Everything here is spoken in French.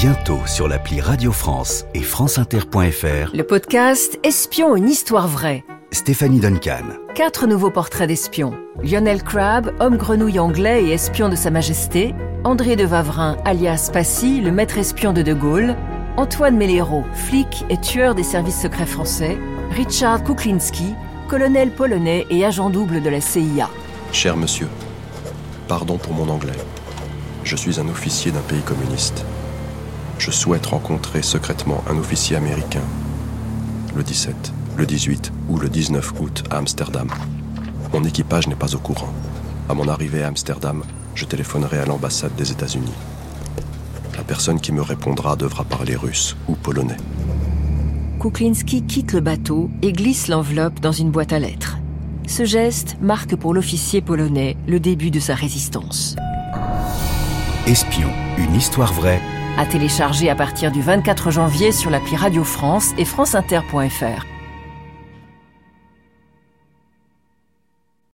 Bientôt sur l'appli Radio France et franceinter.fr, Le podcast Espion, une histoire vraie. Stéphanie Duncan. Quatre nouveaux portraits d'espions. Lionel Crabb, homme grenouille anglais et espion de Sa Majesté. André de Vavrin, alias Passy, le maître espion de De Gaulle. Antoine Mellero, flic et tueur des services secrets français. Richard Kuklinski, colonel polonais et agent double de la CIA. Cher monsieur, pardon pour mon anglais. Je suis un officier d'un pays communiste. Je souhaite rencontrer secrètement un officier américain. Le 17, le 18 ou le 19 août à Amsterdam. Mon équipage n'est pas au courant. À mon arrivée à Amsterdam, je téléphonerai à l'ambassade des États-Unis. La personne qui me répondra devra parler russe ou polonais. Kuklinski quitte le bateau et glisse l'enveloppe dans une boîte à lettres. Ce geste marque pour l'officier polonais le début de sa résistance. Espion, une histoire vraie. À télécharger à partir du 24 janvier sur l'appli Radio France et franceinter.fr.